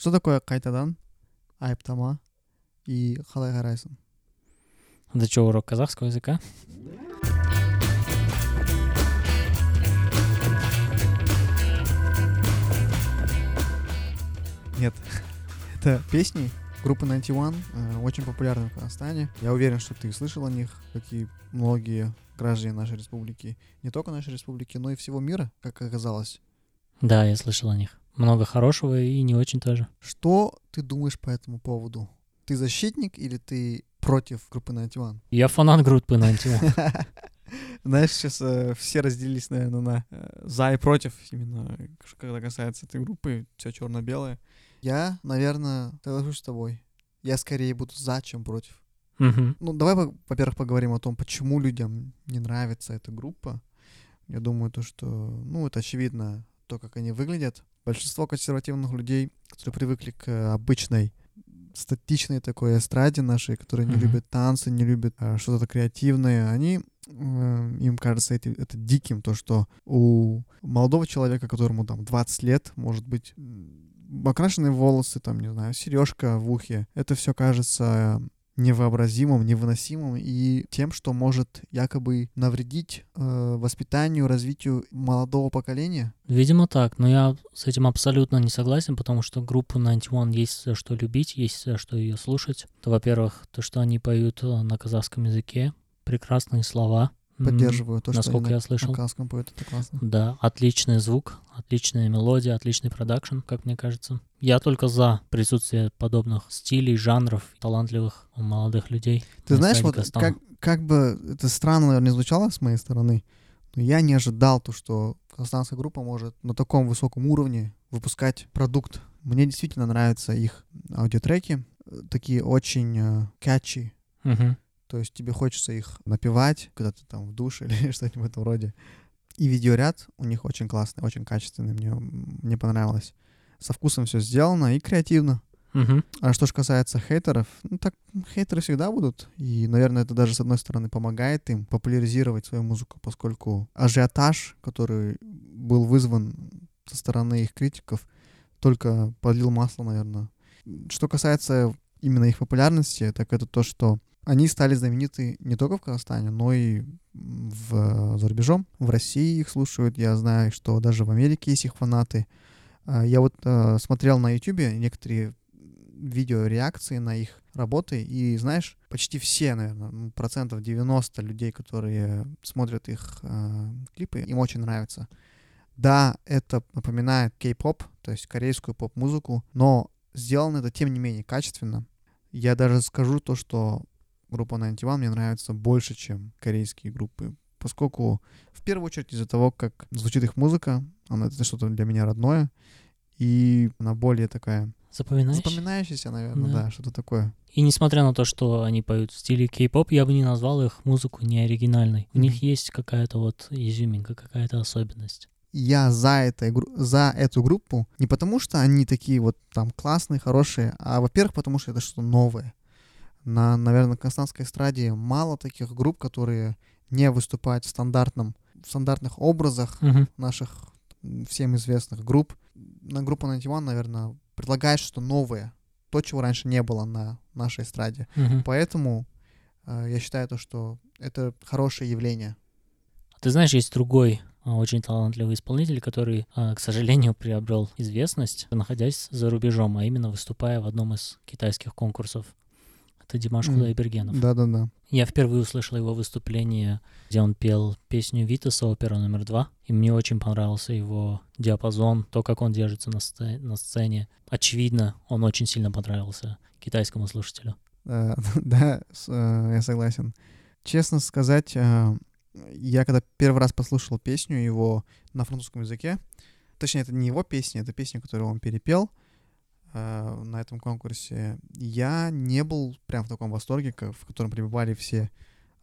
Что такое қайтадан, айыптама и қалай қарайсың? Это что, урок казахского языка? Нет, это песни группы 91, э, очень популярны в Казахстане. Я уверен, что ты слышал о них, как и многие граждане нашей республики. Не только нашей республики, но и всего мира, как оказалось. Да, я слышал о них. Много хорошего и не очень тоже. Что ты думаешь по этому поводу? Ты защитник или ты против группы 91? Я фанат группы 91. Знаешь, сейчас э, все разделились, наверное, на э, за и против, именно когда касается этой группы, все черно-белое. Я, наверное, соглашусь с тобой. Я скорее буду за, чем против. Ну, давай, во- во-первых, поговорим о том, почему людям не нравится эта группа. Я думаю, то, что, ну, это очевидно, то, как они выглядят. Большинство консервативных людей, которые привыкли к э, обычной статичной такой эстраде нашей, которые не любят танцы, не любят э, что-то креативное, они, э, им кажется это, это диким, то, что у молодого человека, которому там 20 лет, может быть, окрашенные волосы, там, не знаю, сережка в ухе, это все кажется невообразимым, невыносимым и тем, что может якобы навредить э, воспитанию, развитию молодого поколения. Видимо так, но я с этим абсолютно не согласен, потому что группу 91 есть за что любить, есть за что ее слушать. Во-первых, то, что они поют э, на казахском языке, прекрасные слова. Поддерживаю то, что насколько они я на, слышал. на казахском поют, это классно. Да, отличный звук, отличная мелодия, отличный продакшн, как мне кажется. Я только за присутствие подобных стилей, жанров, талантливых молодых людей. Ты на знаешь, вот как, как бы это странно, наверное, звучало с моей стороны, но я не ожидал то, что казахстанская группа может на таком высоком уровне выпускать продукт. Мне действительно нравятся их аудиотреки, э, такие очень э, catchy, Мгм. То есть тебе хочется их напевать, когда ты там в душе или что-нибудь в этом роде. И видеоряд у них очень классный, очень качественный, мне, мне понравилось. Со вкусом все сделано и креативно. Мгм. А что же касается хейтеров, ну так хейтеры всегда будут. И, наверное, это даже с одной стороны помогает им популяризировать свою музыку, поскольку ажиотаж, который был вызван со стороны их критиков, только подлил масло, наверное. Что касается именно их популярности, так это то, что они стали знамениты не только в Казахстане, но и в, за рубежом. В России их слушают. Я знаю, что даже в Америке есть их фанаты. А, Я вот э, смотрел на YouTube некоторые видео реакции на их работы, и знаешь, почти все, наверное, процентов 90 людей, которые смотрят их э, клипы, им очень нравится. Да, это напоминает кей-поп, то есть корейскую поп-музыку, но сделано это тем не менее качественно. Я даже скажу то, что группа 91 мне нравится больше, чем корейские группы, поскольку в первую очередь из-за того, как звучит их музыка, она это что-то для меня родное, и она более такая Запоминаешь? запоминающаяся, наверное, Да. да, что-то такое. И несмотря на то, что они поют в стиле кей-поп, я бы не назвал их музыку не оригинальной. У них Мгм. есть какая-то вот изюминка, какая-то особенность. Я за, этой, за эту группу не потому, что они такие вот там классные, хорошие, а, во-первых, потому что это что-то новое. На, наверное, казахстанской эстраде мало таких групп, которые не выступают в стандартном, в стандартных образах Мгм. наших всем известных групп. На группу 91, наверное, предлагает что-то новое, то, чего раньше не было на нашей эстраде. Мгм. Поэтому э, я считаю то, что это хорошее явление. Ты знаешь, есть другой а, очень талантливый исполнитель, который, а, к сожалению, приобрел известность, находясь за рубежом, а именно выступая в одном из китайских конкурсов. Это Димаш Кудайбергенов. Да-да-да. Я впервые услышал его выступление, где он пел песню Витаса, опера номер два, и мне очень понравился его диапазон, то, как он держится на, сце- на сцене. Очевидно, он очень сильно понравился китайскому слушателю. Э, Да, э, я согласен. Честно сказать, э, я когда первый раз послушал песню его на французском языке, точнее, это не его песня, это песня, которую он перепел э, на этом конкурсе, я не был прям в таком восторге, как- в котором пребывали все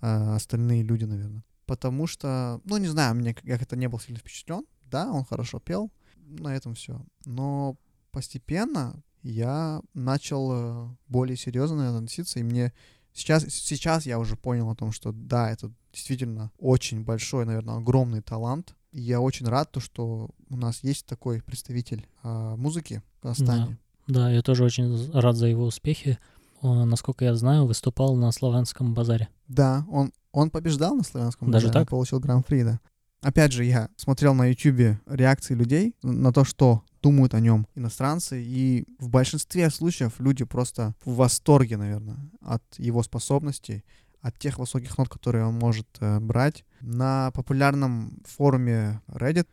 э, остальные люди, наверное. Потому что, ну, не знаю, мне я как-то не был сильно впечатлен. Да, он хорошо пел, на этом все. Но постепенно я начал э, более серьезно относиться, и мне сейчас, сейчас я уже понял о том, что да, это действительно очень большой, наверное, огромный талант. И я очень рад, то, что у нас есть такой представитель а, музыки в Казахстане. Да, я тоже очень рад за его успехи. Он, насколько я знаю, выступал на славянском базаре. Да, он, он побеждал на славянском Даже базаре, так? получил гран-при, да. Опять же, я смотрел на YouTube реакции людей на то, что думают о нем иностранцы, и в большинстве случаев люди просто в восторге, наверное, от его способностей, от тех высоких нот, которые он может э, брать. На популярном форуме Reddit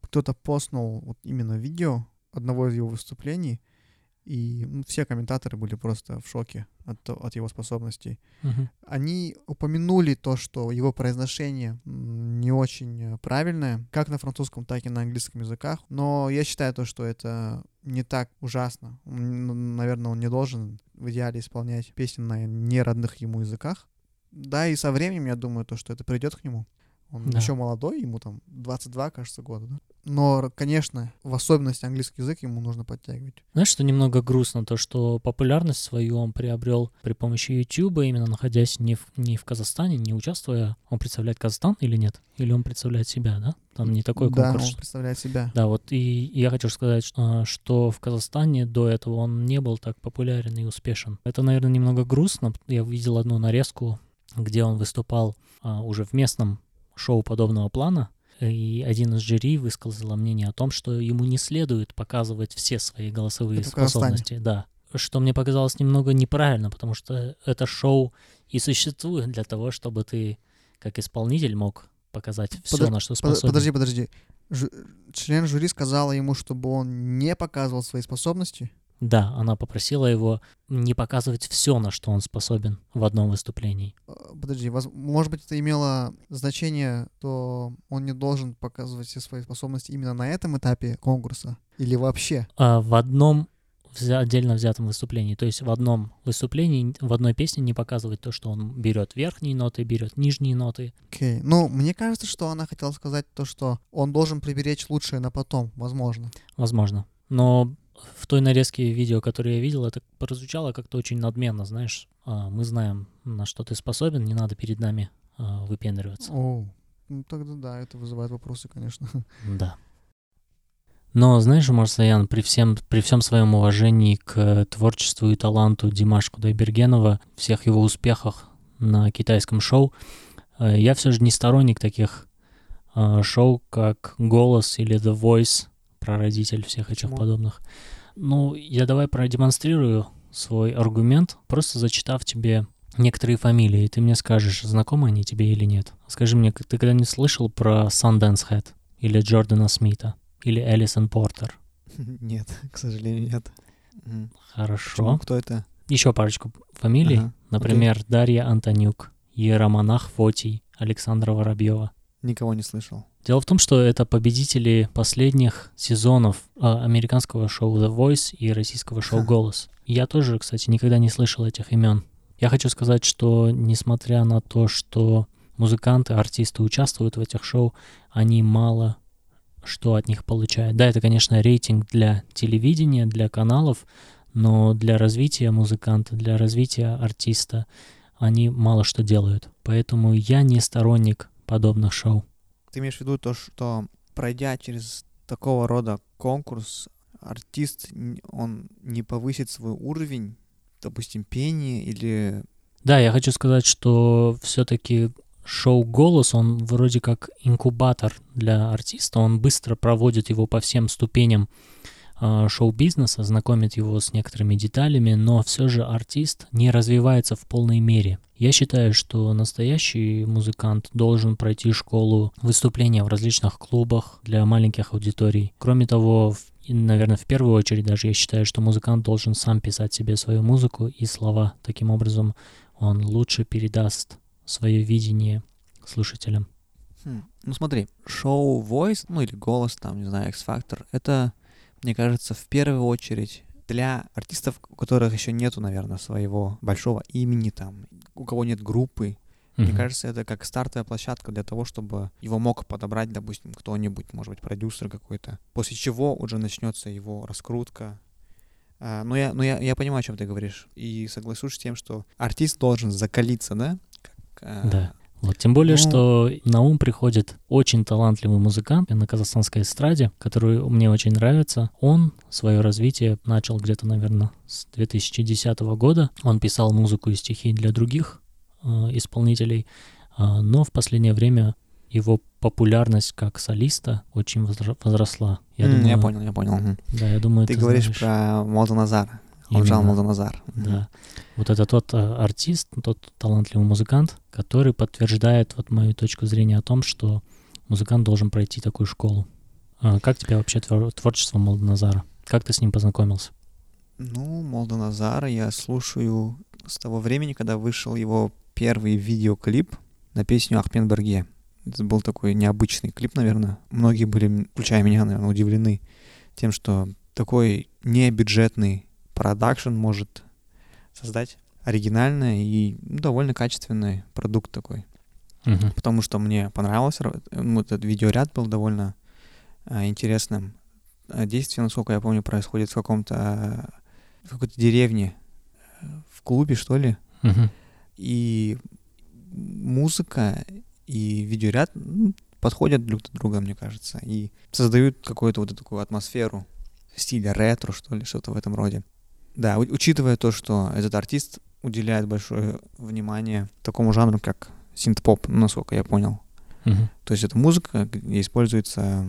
кто-то постнул вот именно видео одного из его выступлений, и все комментаторы были просто в шоке от, от его способностей. Мгм. Они упомянули то, что его произношение не очень правильное, как на французском, так и на английском языках. Но я считаю то, что это не так ужасно. Наверное, он не должен в идеале исполнять песни на неродных ему языках. Да, и со временем, я думаю, то, что это придет к нему. Он Да. еще молодой, ему там 22, кажется, года. Да? Но, конечно, в особенности английский язык ему нужно подтягивать. Знаешь, что немного грустно, то что популярность свою он приобрел при помощи YouTube, именно находясь не в, не в Казахстане, не участвуя. Он представляет Казахстан или нет? Или он представляет себя, да? Там не такой да, конкурс. он представляет себя. Да, вот и я хочу сказать, что, что в Казахстане до этого он не был так популярен и успешен. Это, наверное, немного грустно. Я видел одну нарезку, где он выступал а, уже в местном шоу подобного плана, и один из жюри высказал мнение о том, что ему не следует показывать все свои голосовые Это способности. Да. Что мне показалось немного неправильно, потому что это шоу и существует для того, чтобы ты как исполнитель мог показать все, Подо- на что Под- способен. Подожди, подожди. Жу- член жюри сказала ему, чтобы он не показывал свои способности. Да, она попросила его не показывать все, на что он способен в одном выступлении. Э, Подожди, может быть, это имело значение, что он не должен показывать все свои способности именно на этом этапе конкурса? Или вообще? А в одном отдельно взятом выступлении. То есть в одном выступлении, в одной песне не показывать то, что он берет верхние ноты, берет нижние ноты. Окей. Ну, мне кажется, что она хотела сказать то, что он должен приберечь лучшее на потом, возможно. Возможно. Но в той нарезке видео, которое я видел, это прозвучало как-то очень надменно, знаешь. А, мы знаем, на что ты способен, не надо перед нами а, выпендриваться. О, ну тогда да, это вызывает вопросы, конечно. Да. Но, знаешь, Марсаян, при всем, при всем своем уважении к творчеству и таланту Димаша Кудайбергенова, всех его успехах на китайском шоу, э, я все же не сторонник таких э, шоу, как «Голос» или «The Voice», прародитель всех этих Почему? подобных. Ну, я давай продемонстрирую свой аргумент, просто зачитав тебе некоторые фамилии, и ты мне скажешь, знакомы они тебе или нет. Скажи мне, ты когда-нибудь слышал про Sundance Head или Джордана Смита или Элисон Портер? Нет, к сожалению, нет. Хорошо. Кто это? Еще парочку фамилий. Ага, Например, Дарья Антонюк, Еромонах Фотий, Александра Воробьева. Никого не слышал. Дело в том, что это победители последних сезонов а, американского шоу The Voice и российского шоу. Голос. Я тоже, кстати, никогда не слышал этих имен. Я хочу сказать, что несмотря на то, что музыканты, артисты участвуют в этих шоу, они мало что от них получают. Да, это, конечно, рейтинг для телевидения, для каналов, но для развития музыканта, для развития артиста они мало что делают. Поэтому я не сторонник подобных шоу. Ты имеешь в виду то, что пройдя через такого рода конкурс, артист, он не повысит свой уровень, допустим, пения или... Да, я хочу сказать, что все-таки шоу «Голос», он вроде как инкубатор для артиста, он быстро проводит его по всем ступеням шоу-бизнеса, знакомит его с некоторыми деталями, но все же артист не развивается в полной мере. Я считаю, что настоящий музыкант должен пройти школу выступления в различных клубах для маленьких аудиторий. Кроме того, в- и, наверное, в первую очередь даже я считаю, что музыкант должен сам писать себе свою музыку и слова. Таким образом, он лучше передаст свое видение слушателям. Хм, Ну смотри, шоу Voice, ну или голос, там, не знаю, X-Factor, это, мне кажется, в первую очередь для артистов, у которых еще нету, наверное, своего большого имени, там, у кого нет группы. Мне Мгм. кажется, это как стартовая площадка для того, чтобы его мог подобрать, допустим, кто-нибудь, может быть, продюсер какой-то. После чего уже начнется его раскрутка. А, но я, но я, я понимаю, о чем ты говоришь. И соглашусь с тем, что артист должен закалиться, да? Как, а, Да. Вот, тем более, Ну- что на ум приходит очень талантливый музыкант на казахстанской эстраде, который мне очень нравится. Он свое развитие начал где-то, наверное, с 2010 года. Он писал музыку и стихи для других э, исполнителей, а, но в последнее время его популярность как солиста очень возросла. Я, М, думаю, я понял, я понял. Да, я думаю, Ты ты говоришь знаешь. про Молдоназара. Холмжан Молдоназар. Мгм. Да. Вот это тот э, артист, тот талантливый музыкант, который подтверждает вот мою точку зрения о том, что музыкант должен пройти такую школу. А как тебе вообще твор- творчество Молдоназара? Как ты с ним познакомился? Ну, Молдоназара я слушаю с того времени, когда вышел его первый видеоклип на песню Ахмен Берге. Это был такой необычный клип, наверное. Многие были, включая меня, наверное, удивлены тем, что такой небюджетный продакшн может создать оригинальный и ну, довольно качественный продукт такой. Мгм. Потому что мне понравился, ра- ну, этот видеоряд был довольно а, интересным. А Действие, насколько я помню, происходит в каком-то в какой-то деревне, э, в клубе, что ли. Мгм. И музыка и видеоряд ну, подходят друг к другу, мне кажется, и создают какую-то вот такую атмосферу стиля ретро, что ли, что-то в этом роде. Да, учитывая то, что этот артист уделяет большое внимание такому жанру, как синт-поп, насколько я понял. Мгм. То есть это музыка, где используется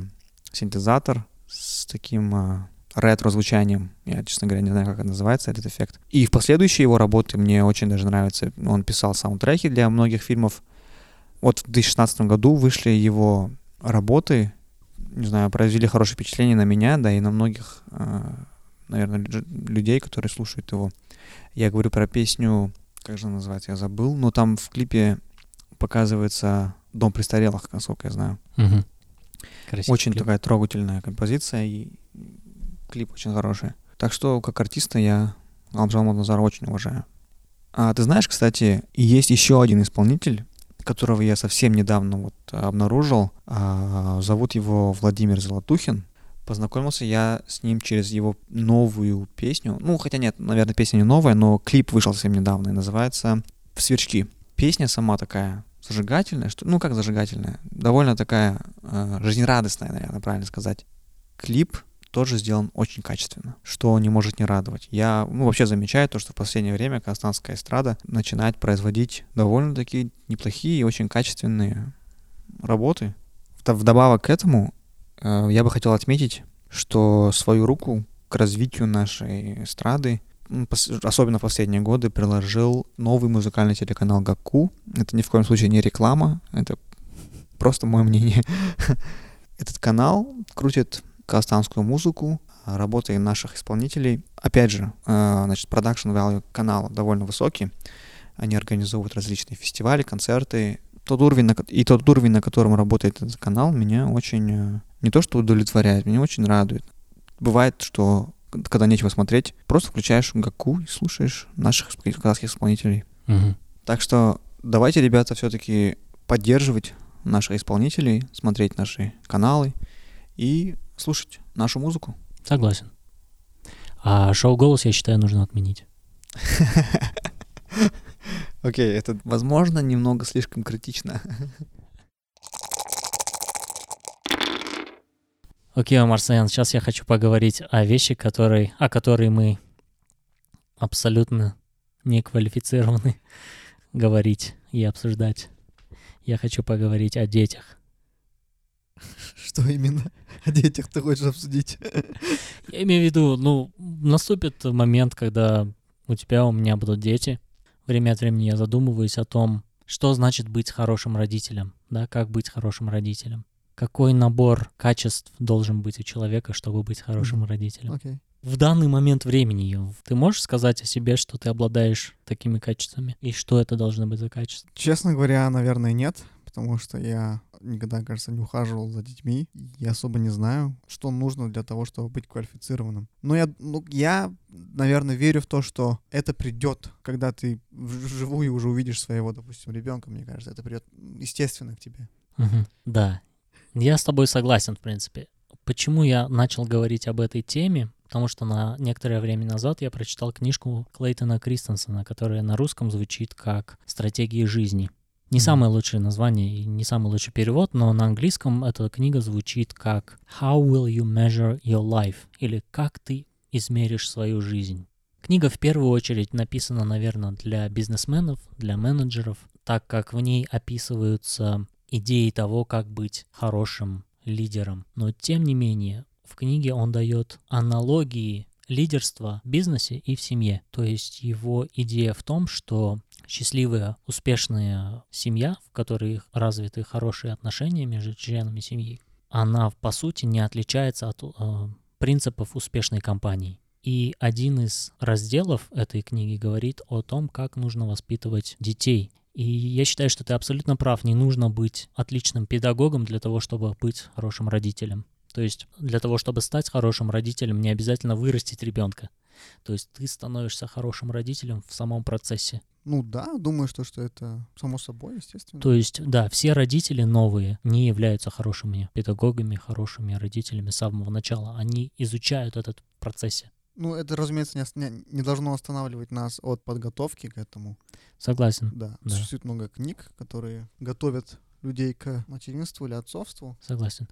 синтезатор с таким а, ретро-звучанием. Я, честно говоря, не знаю, как это называется, этот эффект. И в последующие его работы мне очень даже нравятся. Он писал саундтреки для многих фильмов. Вот в 2016 году вышли его работы, не знаю, произвели хорошее впечатление на меня, да и на многих, а, наверное, лю- людей, которые слушают его. Я говорю про песню, как же она называется, я забыл, но там в клипе показывается дом престарелых, насколько я знаю. Красивый Очень клип. такая трогательная композиция и клип очень хороший. Так что, как артиста, я Албжан Назара очень уважаю. А ты знаешь, кстати, есть еще один исполнитель, которого я совсем недавно вот обнаружил. А, зовут его Владимир Золотухин. Познакомился я с ним через его новую песню. Ну, хотя нет, наверное, песня не новая, но клип вышел совсем недавно и называется «В свечки». Песня сама такая зажигательная, что, ну как зажигательная, довольно такая э, жизнерадостная, наверное, правильно сказать. Клип тоже сделан очень качественно, что не может не радовать. Я ну, вообще замечаю то, что в последнее время казахстанская эстрада начинает производить довольно-таки неплохие и очень качественные работы. Вд- Вдобавок к этому я бы хотел отметить, что свою руку к развитию нашей эстрады особенно в последние годы, приложил новый музыкальный телеканал Гаку. Это ни в коем случае не реклама, это просто мое мнение. Этот канал крутит казахстанскую музыку, работы наших исполнителей. Опять же, э, значит, продакшн value канала довольно высокий. Они организовывают различные фестивали, концерты. Тот уровень, на и тот уровень, на котором работает этот канал, меня очень э, не то что удовлетворяет, меня очень радует. Бывает, что когда нечего смотреть, просто включаешь Гаку и слушаешь наших казахских исполнителей. Мгм. Так что давайте, ребята, все-таки поддерживать наших исполнителей, смотреть наши каналы и слушать нашу музыку. Согласен. А шоу «Голос», я считаю, нужно отменить. Окей, это, возможно, немного слишком критично. Окей, Марсаян, сейчас я хочу поговорить о вещи, которые, о которой мы абсолютно не квалифицированы говорить и обсуждать. Я хочу поговорить о детях. Что именно о детях ты хочешь обсудить? Я имею в виду, ну, наступит момент, когда у тебя, у меня будут дети. Время от времени я задумываюсь о том, что значит быть хорошим родителем, да, как быть хорошим родителем. Какой набор качеств должен быть у человека, чтобы быть хорошим Мгм. родителем. Окей. В данный момент времени, ты можешь сказать о себе, что ты обладаешь такими качествами? И что это должно быть за качество? Честно говоря, наверное, нет, потому что я никогда, кажется, не ухаживал за детьми. И особо не знаю, что нужно для того, чтобы быть квалифицированным. Но я, ну, я, наверное, верю в то, что это придет, когда ты вживую уже увидишь своего, допустим, ребенка, мне кажется, это придет естественно к тебе. Да, я с тобой согласен, в принципе. Почему я начал говорить об этой теме? Потому что на некоторое время назад я прочитал книжку Клейтона Кристенсена, которая на русском звучит как «Стратегии жизни». Не самое лучшее название и не самый лучший перевод, но на английском эта книга звучит как How will you measure your life? или Как ты измеришь свою жизнь? Книга в первую очередь написана, наверное, для бизнесменов, для менеджеров, так как в ней описываются идеи того, как быть хорошим лидером. Но тем не менее, в книге он дает аналогии лидерства в бизнесе и в семье. То есть его идея в том, что счастливая, успешная семья, в которой развиты хорошие отношения между членами семьи, она по сути не отличается от э, принципов успешной компании. И один из разделов этой книги говорит о том, как нужно воспитывать детей. И я считаю, что ты абсолютно прав, не нужно быть отличным педагогом для того, чтобы быть хорошим родителем. То есть для того, чтобы стать хорошим родителем, не обязательно вырастить ребенка. То есть ты становишься хорошим родителем в самом процессе. Ну да, думаю, что, что это само собой, естественно. То есть, да, все родители новые не являются хорошими педагогами, хорошими родителями с самого начала. Они изучают этот в процессе. Ну, это, разумеется, не- не должно останавливать нас от подготовки к этому. Согласен, Да, Да. существует много книг, которые готовят людей к материнству или отцовству. согласен.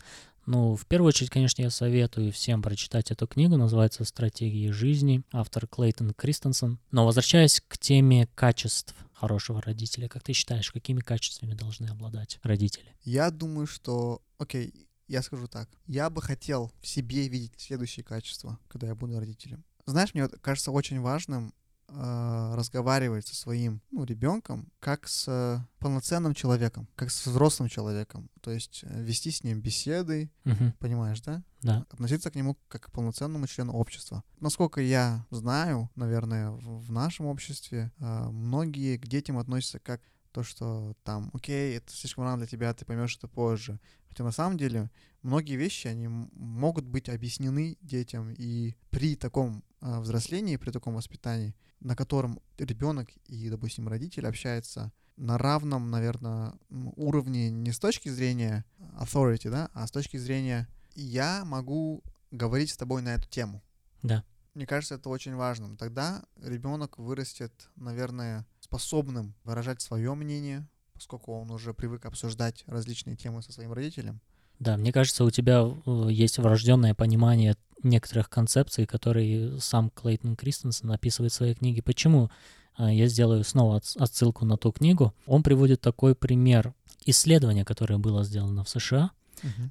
Ну, в первую очередь, конечно, я советую всем прочитать эту книгу. Называется «Стратегии жизни». Автор Клейтон Кристенсен. Но возвращаясь к теме качеств хорошего родителя, как ты считаешь, какими качествами должны обладать родители? Я думаю, что... Окей, я скажу так. Я бы хотел в себе видеть следующие качества, когда я буду родителем. Знаешь, мне вот кажется очень важным э, разговаривать со своим ну, ребенком как с э, полноценным человеком, как с взрослым человеком. То есть э, вести с ним беседы, Мгм, понимаешь, да? да, относиться к нему как к полноценному члену общества. Насколько я знаю, наверное, в, в нашем обществе э, многие к детям относятся как то, что там, окей, это слишком рано для тебя, ты поймешь это позже. Хотя на самом деле многие вещи, они могут быть объяснены детям, и при таком э, взрослении, при таком воспитании, на котором ребенок и, допустим, родитель общаются на равном, наверное, уровне не с точки зрения authority, да, а с точки зрения я могу говорить с тобой на эту тему. да, Мне кажется, это очень важным. Тогда ребенок вырастет, наверное, способным выражать свое мнение, поскольку он уже привык обсуждать различные темы со своим родителем. да. Мне кажется, у тебя э, есть врожденное понимание некоторых концепций, которые сам Клейтон Кристенсен описывает в своей книге. Почему? А, Я сделаю снова отс- отсылку на ту книгу. Он приводит такой пример исследования, которое было сделано в США.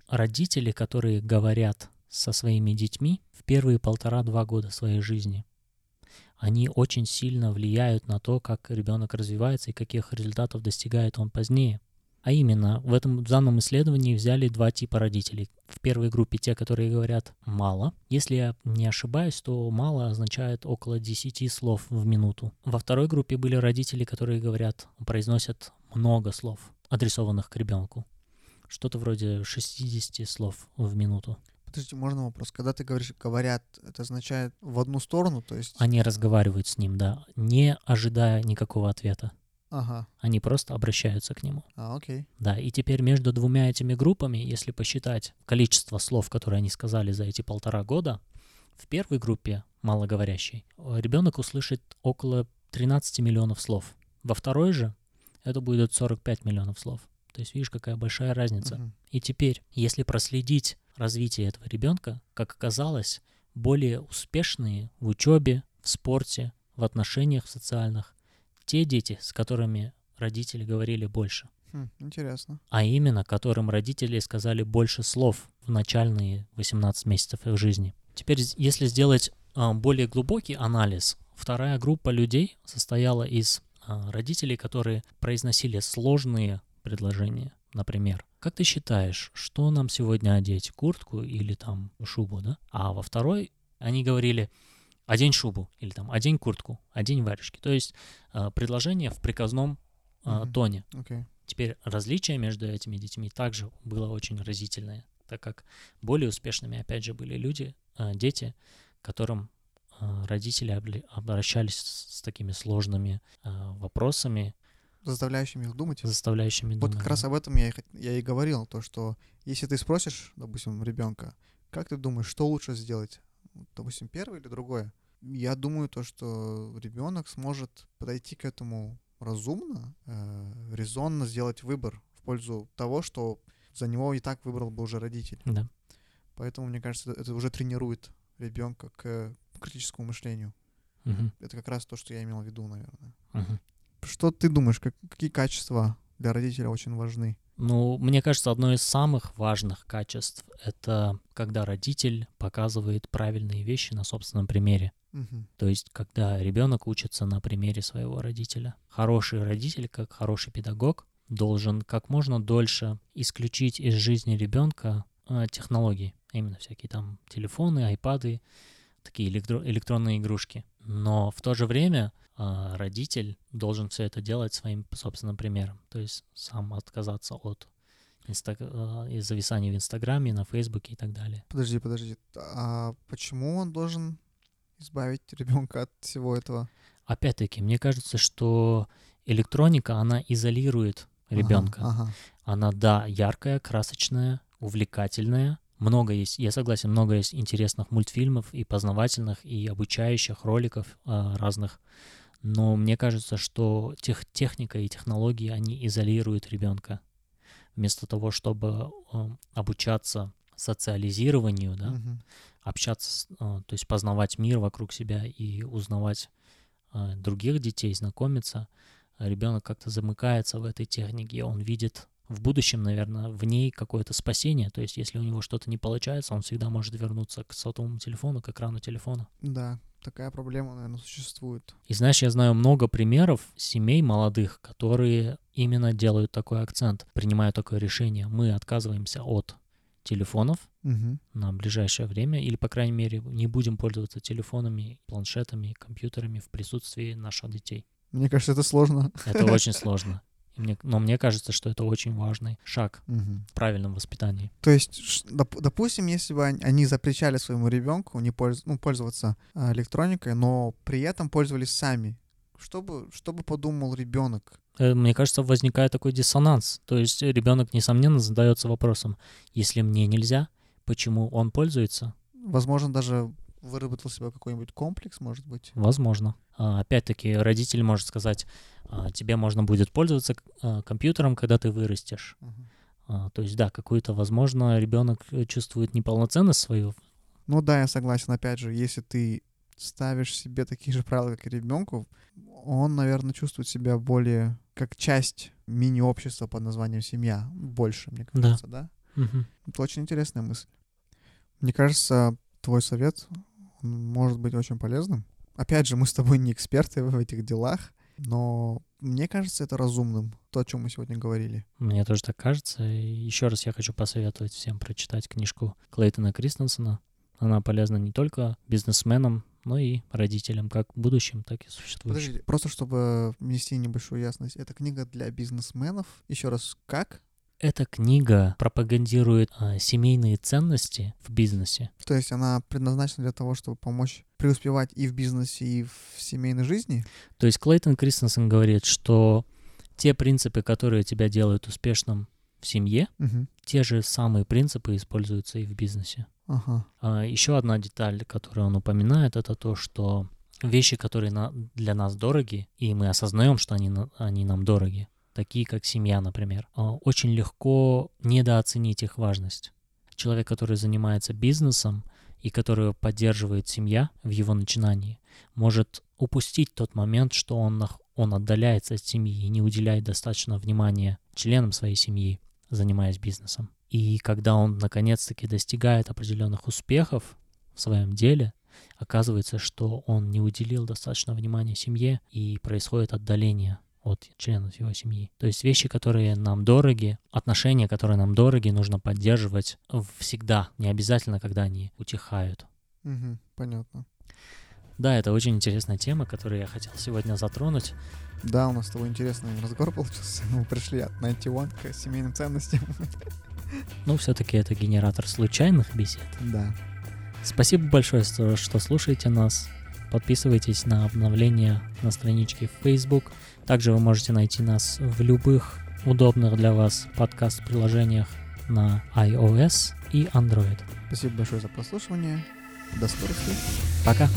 родители, которые говорят со своими детьми в первые полтора-два года своей жизни, они очень сильно влияют на то, как ребенок развивается и каких результатов достигает он позднее. А именно, в этом в данном исследовании взяли два типа родителей. В первой группе те, которые говорят «мало». Если я не ошибаюсь, то «мало» означает около 10 слов в минуту. Во второй группе были родители, которые говорят, произносят много слов, адресованных к ребенку что-то вроде 60 слов в минуту. Подожди, можно вопрос? Когда ты говоришь «говорят», это означает в одну сторону, то есть... Они разговаривают с ним, да, не ожидая никакого ответа. Ага, Они просто обращаются к нему. а, окей. Да, и теперь между двумя этими группами, если посчитать количество слов, которые они сказали за эти полтора года, в первой группе, малоговорящей, ребенок услышит около 13 миллионов слов. Во второй же это будет 45 миллионов слов. То есть видишь, какая большая разница. Мгм. И теперь, если проследить развитие этого ребенка, как оказалось, более успешные в учебе, в спорте, в отношениях социальных, те дети, с которыми родители говорили больше, Хм, интересно. а именно которым родители сказали больше слов в начальные 18 месяцев их жизни. Теперь, если сделать а, более глубокий анализ, вторая группа людей состояла из а, родителей, которые произносили сложные предложения. Например, как ты считаешь, что нам сегодня одеть, куртку или там шубу, да? А во второй они говорили, одень шубу или там одень куртку, одень варежки. То есть а, предложение в приказном а, Мгм. тоне. Окей. Теперь различие между этими детьми также было очень разительное, так как более успешными, опять же, были люди, э, дети, которым э, родители обли- обращались с, с такими сложными э, вопросами, Заставляющими их думать. заставляющими Вот думать. как раз об этом я и, я и говорил, то что если ты спросишь, допустим, ребенка, как ты думаешь, что лучше сделать, Вот, допустим, первое или другое, я думаю то, что ребенок сможет подойти к этому разумно, э, резонно сделать выбор в пользу того, что за него и так выбрал бы уже родитель. Да. Поэтому, мне кажется, это, уже тренирует ребенка к критическому мышлению. Мгм. Это как раз то, что я имел в виду, наверное. Мгм. Что ты думаешь, как, какие качества для родителя очень важны? Ну, мне кажется, одно из самых важных качеств — это когда родитель показывает правильные вещи на собственном примере. Мгм. То есть, когда ребенок учится на примере своего родителя. Хороший родитель, как хороший педагог, должен как можно дольше исключить из жизни ребенка э, технологии, а именно всякие там телефоны, айпады, такие электро- электронные игрушки. Но в то же время а, родитель должен все это делать своим собственным примером. То есть сам отказаться от инста- а, из зависания в Инстаграме, на Фейсбуке и так далее. Подожди, подожди. А почему он должен избавить ребенка от всего этого? Опять-таки, мне кажется, что электроника, она изолирует Ага, ребенка. Ага. Она, да, яркая, красочная, увлекательная. Много есть, я согласен, много есть интересных мультфильмов и познавательных, и обучающих роликов а, разных. Но мне кажется, что тех, техника и технологии, они изолируют ребенка. Вместо того, чтобы ам, обучаться социализированию, да, Мгм. общаться, а, то есть познавать мир вокруг себя и узнавать а, других детей, знакомиться, ребенок как-то замыкается в этой технике, он видит в будущем, наверное, в ней какое-то спасение. То есть, если у него что-то не получается, он всегда может вернуться к сотовому телефону, к экрану телефона. Да, такая проблема, наверное, существует. И знаешь, я знаю много примеров семей молодых, которые именно делают такой акцент, принимают такое решение. Мы отказываемся от телефонов Мгм. на ближайшее время, или, по крайней мере, не будем пользоваться телефонами, планшетами, компьютерами в присутствии наших детей. Мне кажется, это сложно. Это очень сложно. Мне- но мне кажется, что это очень важный шаг Мгм. в правильном воспитании. То есть, доп- допустим, если бы он- они запрещали своему ребенку не польз- ну, пользоваться а, электроникой, но при этом пользовались сами, что бы, что бы подумал ребенок? Э, Мне кажется, возникает такой диссонанс. То есть ребенок, несомненно, задается вопросом, если мне нельзя, почему он пользуется? Возможно, даже выработал себе какой-нибудь комплекс, может быть. Возможно. А, Опять-таки, родитель может сказать, а, тебе можно будет пользоваться а, компьютером, когда ты вырастешь. А, То есть, да, какую-то, возможно, ребенок э, чувствует неполноценность свою. Ну да, я согласен. Опять же, если ты ставишь себе такие же правила, как и ребенку, он, наверное, чувствует себя более как часть мини-общества под названием семья. Больше, мне Да. кажется, да? Мгм. Это очень интересная мысль. Мне кажется, твой совет может быть очень полезным. Опять же, мы с тобой не эксперты в этих делах, но мне кажется это разумным, то, о чем мы сегодня говорили. Мне тоже так кажется. И еще раз я хочу посоветовать всем прочитать книжку Клейтона Кристенсена. Она полезна не только бизнесменам, но и родителям, как будущим, так и существующим. Подожди, просто чтобы внести небольшую ясность. Это книга для бизнесменов. Еще раз, как? Эта книга пропагандирует а, семейные ценности в бизнесе. То есть она предназначена для того, чтобы помочь преуспевать и в бизнесе, и в семейной жизни? То есть Клейтон Кристенсен говорит, что те принципы, которые тебя делают успешным в семье, Мгм. те же самые принципы используются и в бизнесе. Ага. А, Еще одна деталь, которую он упоминает, это то, что вещи, которые на- для нас дороги, и мы осознаем, что они, они нам дороги, такие как семья, например, а, очень легко недооценить их важность. Человек, который занимается бизнесом и которого поддерживает семья в его начинании, может упустить тот момент, что он, он отдаляется от семьи и не уделяет достаточно внимания членам своей семьи, занимаясь бизнесом. И когда он наконец-таки достигает определенных успехов в своем деле, оказывается, что он не уделил достаточно внимания семье и происходит отдаление от членов его семьи. То есть вещи, которые нам дороги, отношения, которые нам дороги, нужно поддерживать всегда, не обязательно, когда они утихают. Мгм. Понятно. Да, это очень интересная тема, которую я хотел сегодня затронуть. Да, у нас с тобой интересный разговор получился. Мы пришли от 91 к семейным ценностям. Но все-таки это генератор случайных бесед. Да. Спасибо большое, что слушаете нас. Подписывайтесь на обновления на страничке в Facebook. Также вы можете найти нас в любых удобных для вас подкаст-приложениях на iOS и Android. Спасибо большое за прослушивание. До скорых встреч. Пока!